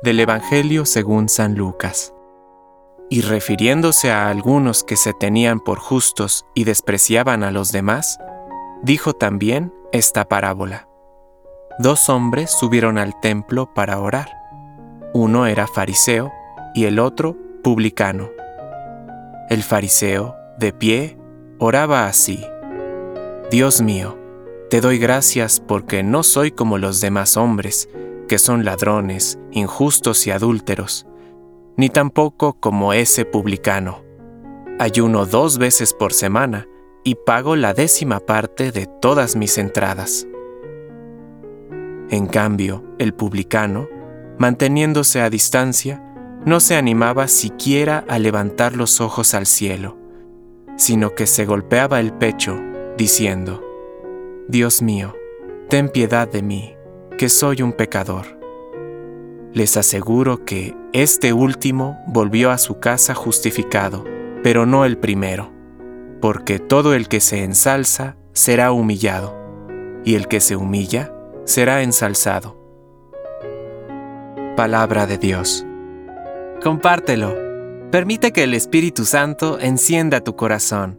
Del Evangelio según San Lucas. Y refiriéndose a algunos que se tenían por justos y despreciaban a los demás, dijo también esta parábola. Dos hombres subieron al templo para orar. Uno era fariseo y el otro publicano. El fariseo, de pie, oraba así. Dios mío, te doy gracias porque no soy como los demás hombres, que son ladrones, injustos y adúlteros, ni tampoco como ese publicano. Ayuno dos veces por semana y pago la décima parte de todas mis entradas. En cambio, el publicano, manteniéndose a distancia, no se animaba siquiera a levantar los ojos al cielo, sino que se golpeaba el pecho, diciendo, Dios mío, ten piedad de mí, que soy un pecador. Les aseguro que este último volvió a su casa justificado, pero no el primero, porque todo el que se ensalza será humillado, y el que se humilla será ensalzado. Palabra de Dios. Compártelo. Permite que el Espíritu Santo encienda tu corazón